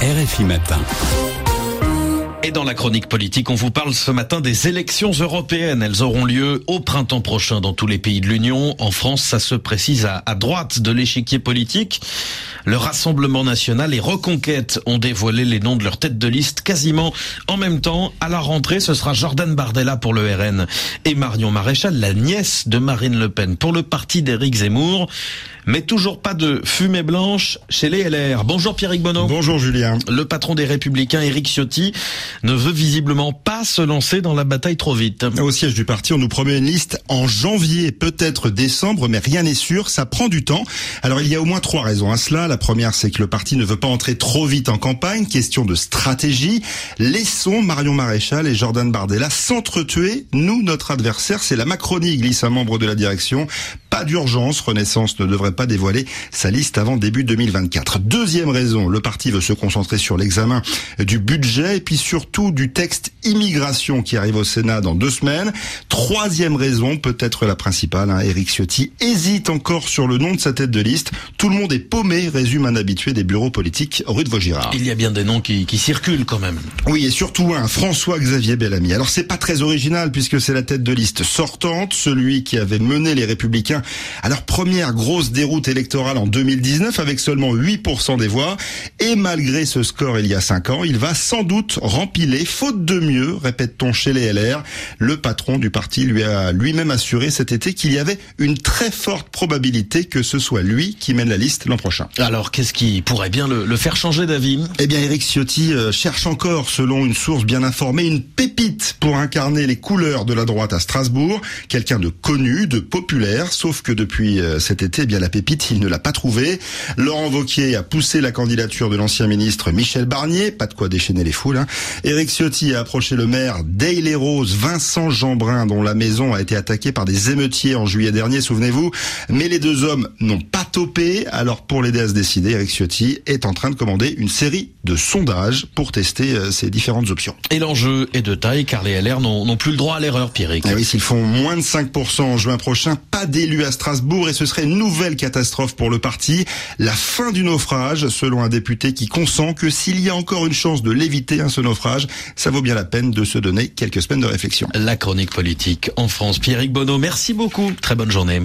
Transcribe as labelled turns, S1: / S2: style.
S1: RFI Matin.
S2: Et dans la chronique politique, on vous parle ce matin des élections européennes. Elles auront lieu au printemps prochain dans tous les pays de l'Union. En France, ça se précise à, droite de l'échiquier politique. Le Rassemblement national et Reconquête ont dévoilé les noms de leurs têtes de liste quasiment en même temps. À la rentrée, ce sera Jordan Bardella pour le RN et Marion Maréchal, la nièce de Marine Le Pen, pour le parti d'Éric Zemmour. Mais toujours pas de fumée blanche chez les LR. Bonjour Pierrick Bonneau.
S3: Bonjour Julien.
S2: Le patron des Républicains, Éric Ciotti, ne veut visiblement pas se lancer dans la bataille trop vite.
S3: Au siège du parti, on nous promet une liste en janvier, peut-être décembre, mais rien n'est sûr, ça prend du temps. Alors il y a au moins trois raisons à cela. La première, c'est que le parti ne veut pas entrer trop vite en campagne, question de stratégie. Laissons Marion Maréchal et Jordan Bardella s'entretuer. Nous, notre adversaire, c'est la Macronie, glisse un membre de la direction. Pas d'urgence, Renaissance ne devrait pas dévoiler sa liste avant début 2024. Deuxième raison, le parti veut se concentrer sur l'examen du budget et puis surtout du texte immigration qui arrive au Sénat dans deux semaines. Troisième raison, peut-être la principale, hein, Eric Ciotti hésite encore sur le nom de sa tête de liste. Tout le monde est paumé, résume un habitué des bureaux politiques rue de Vaugirard.
S2: Il y a bien des noms qui, qui circulent quand même.
S3: Oui, et surtout un, François-Xavier Bellamy. Alors c'est pas très original puisque c'est la tête de liste sortante, celui qui avait mené les Républicains leur première grosse déroute électorale en 2019 avec seulement 8% des voix. Et malgré ce score il y a 5 ans, il va sans doute rempiler, faute de mieux, répète-t-on chez les LR. Le patron du parti lui a lui-même assuré cet été qu'il y avait une très forte probabilité que ce soit lui qui mène la liste l'an prochain.
S2: Alors qu'est-ce qui pourrait bien le, faire changer d'avis?
S3: Eh bien Eric Ciotti euh, cherche encore, selon une source bien informée, une pépite pour incarner les couleurs de la droite à Strasbourg. Quelqu'un de connu, de populaire, sauf que depuis euh, cet été, eh bien la pépite, il ne l'a pas trouvé. Laurent Vauquier a poussé la candidature de l'ancien ministre Michel Barnier, pas de quoi déchaîner les foules. Hein. Ciotti a approché le maire d'Aille Rose, Vincent Jeanbrun, dont la maison a été attaquée par des émeutiers en juillet dernier, souvenez-vous. Mais les deux hommes n'ont pas Alors pour l'aider à se décider, Éric Ciotti est en train de commander une série de sondages pour tester euh, ces différentes options.
S2: Et l'enjeu est de taille car les LR n'ont plus le droit à l'erreur, Pierrick.
S3: Ah oui, s'ils font moins de 5% en juin prochain, pas d'élu à Strasbourg et ce serait une nouvelle catastrophe pour le parti. La fin du naufrage, selon un député qui consent que s'il y a encore une chance de l'éviter, hein, ce naufrage, ça vaut bien la peine de se donner quelques semaines de réflexion.
S2: La chronique politique en France. Pierrick Bonneau, merci beaucoup. Très bonne journée.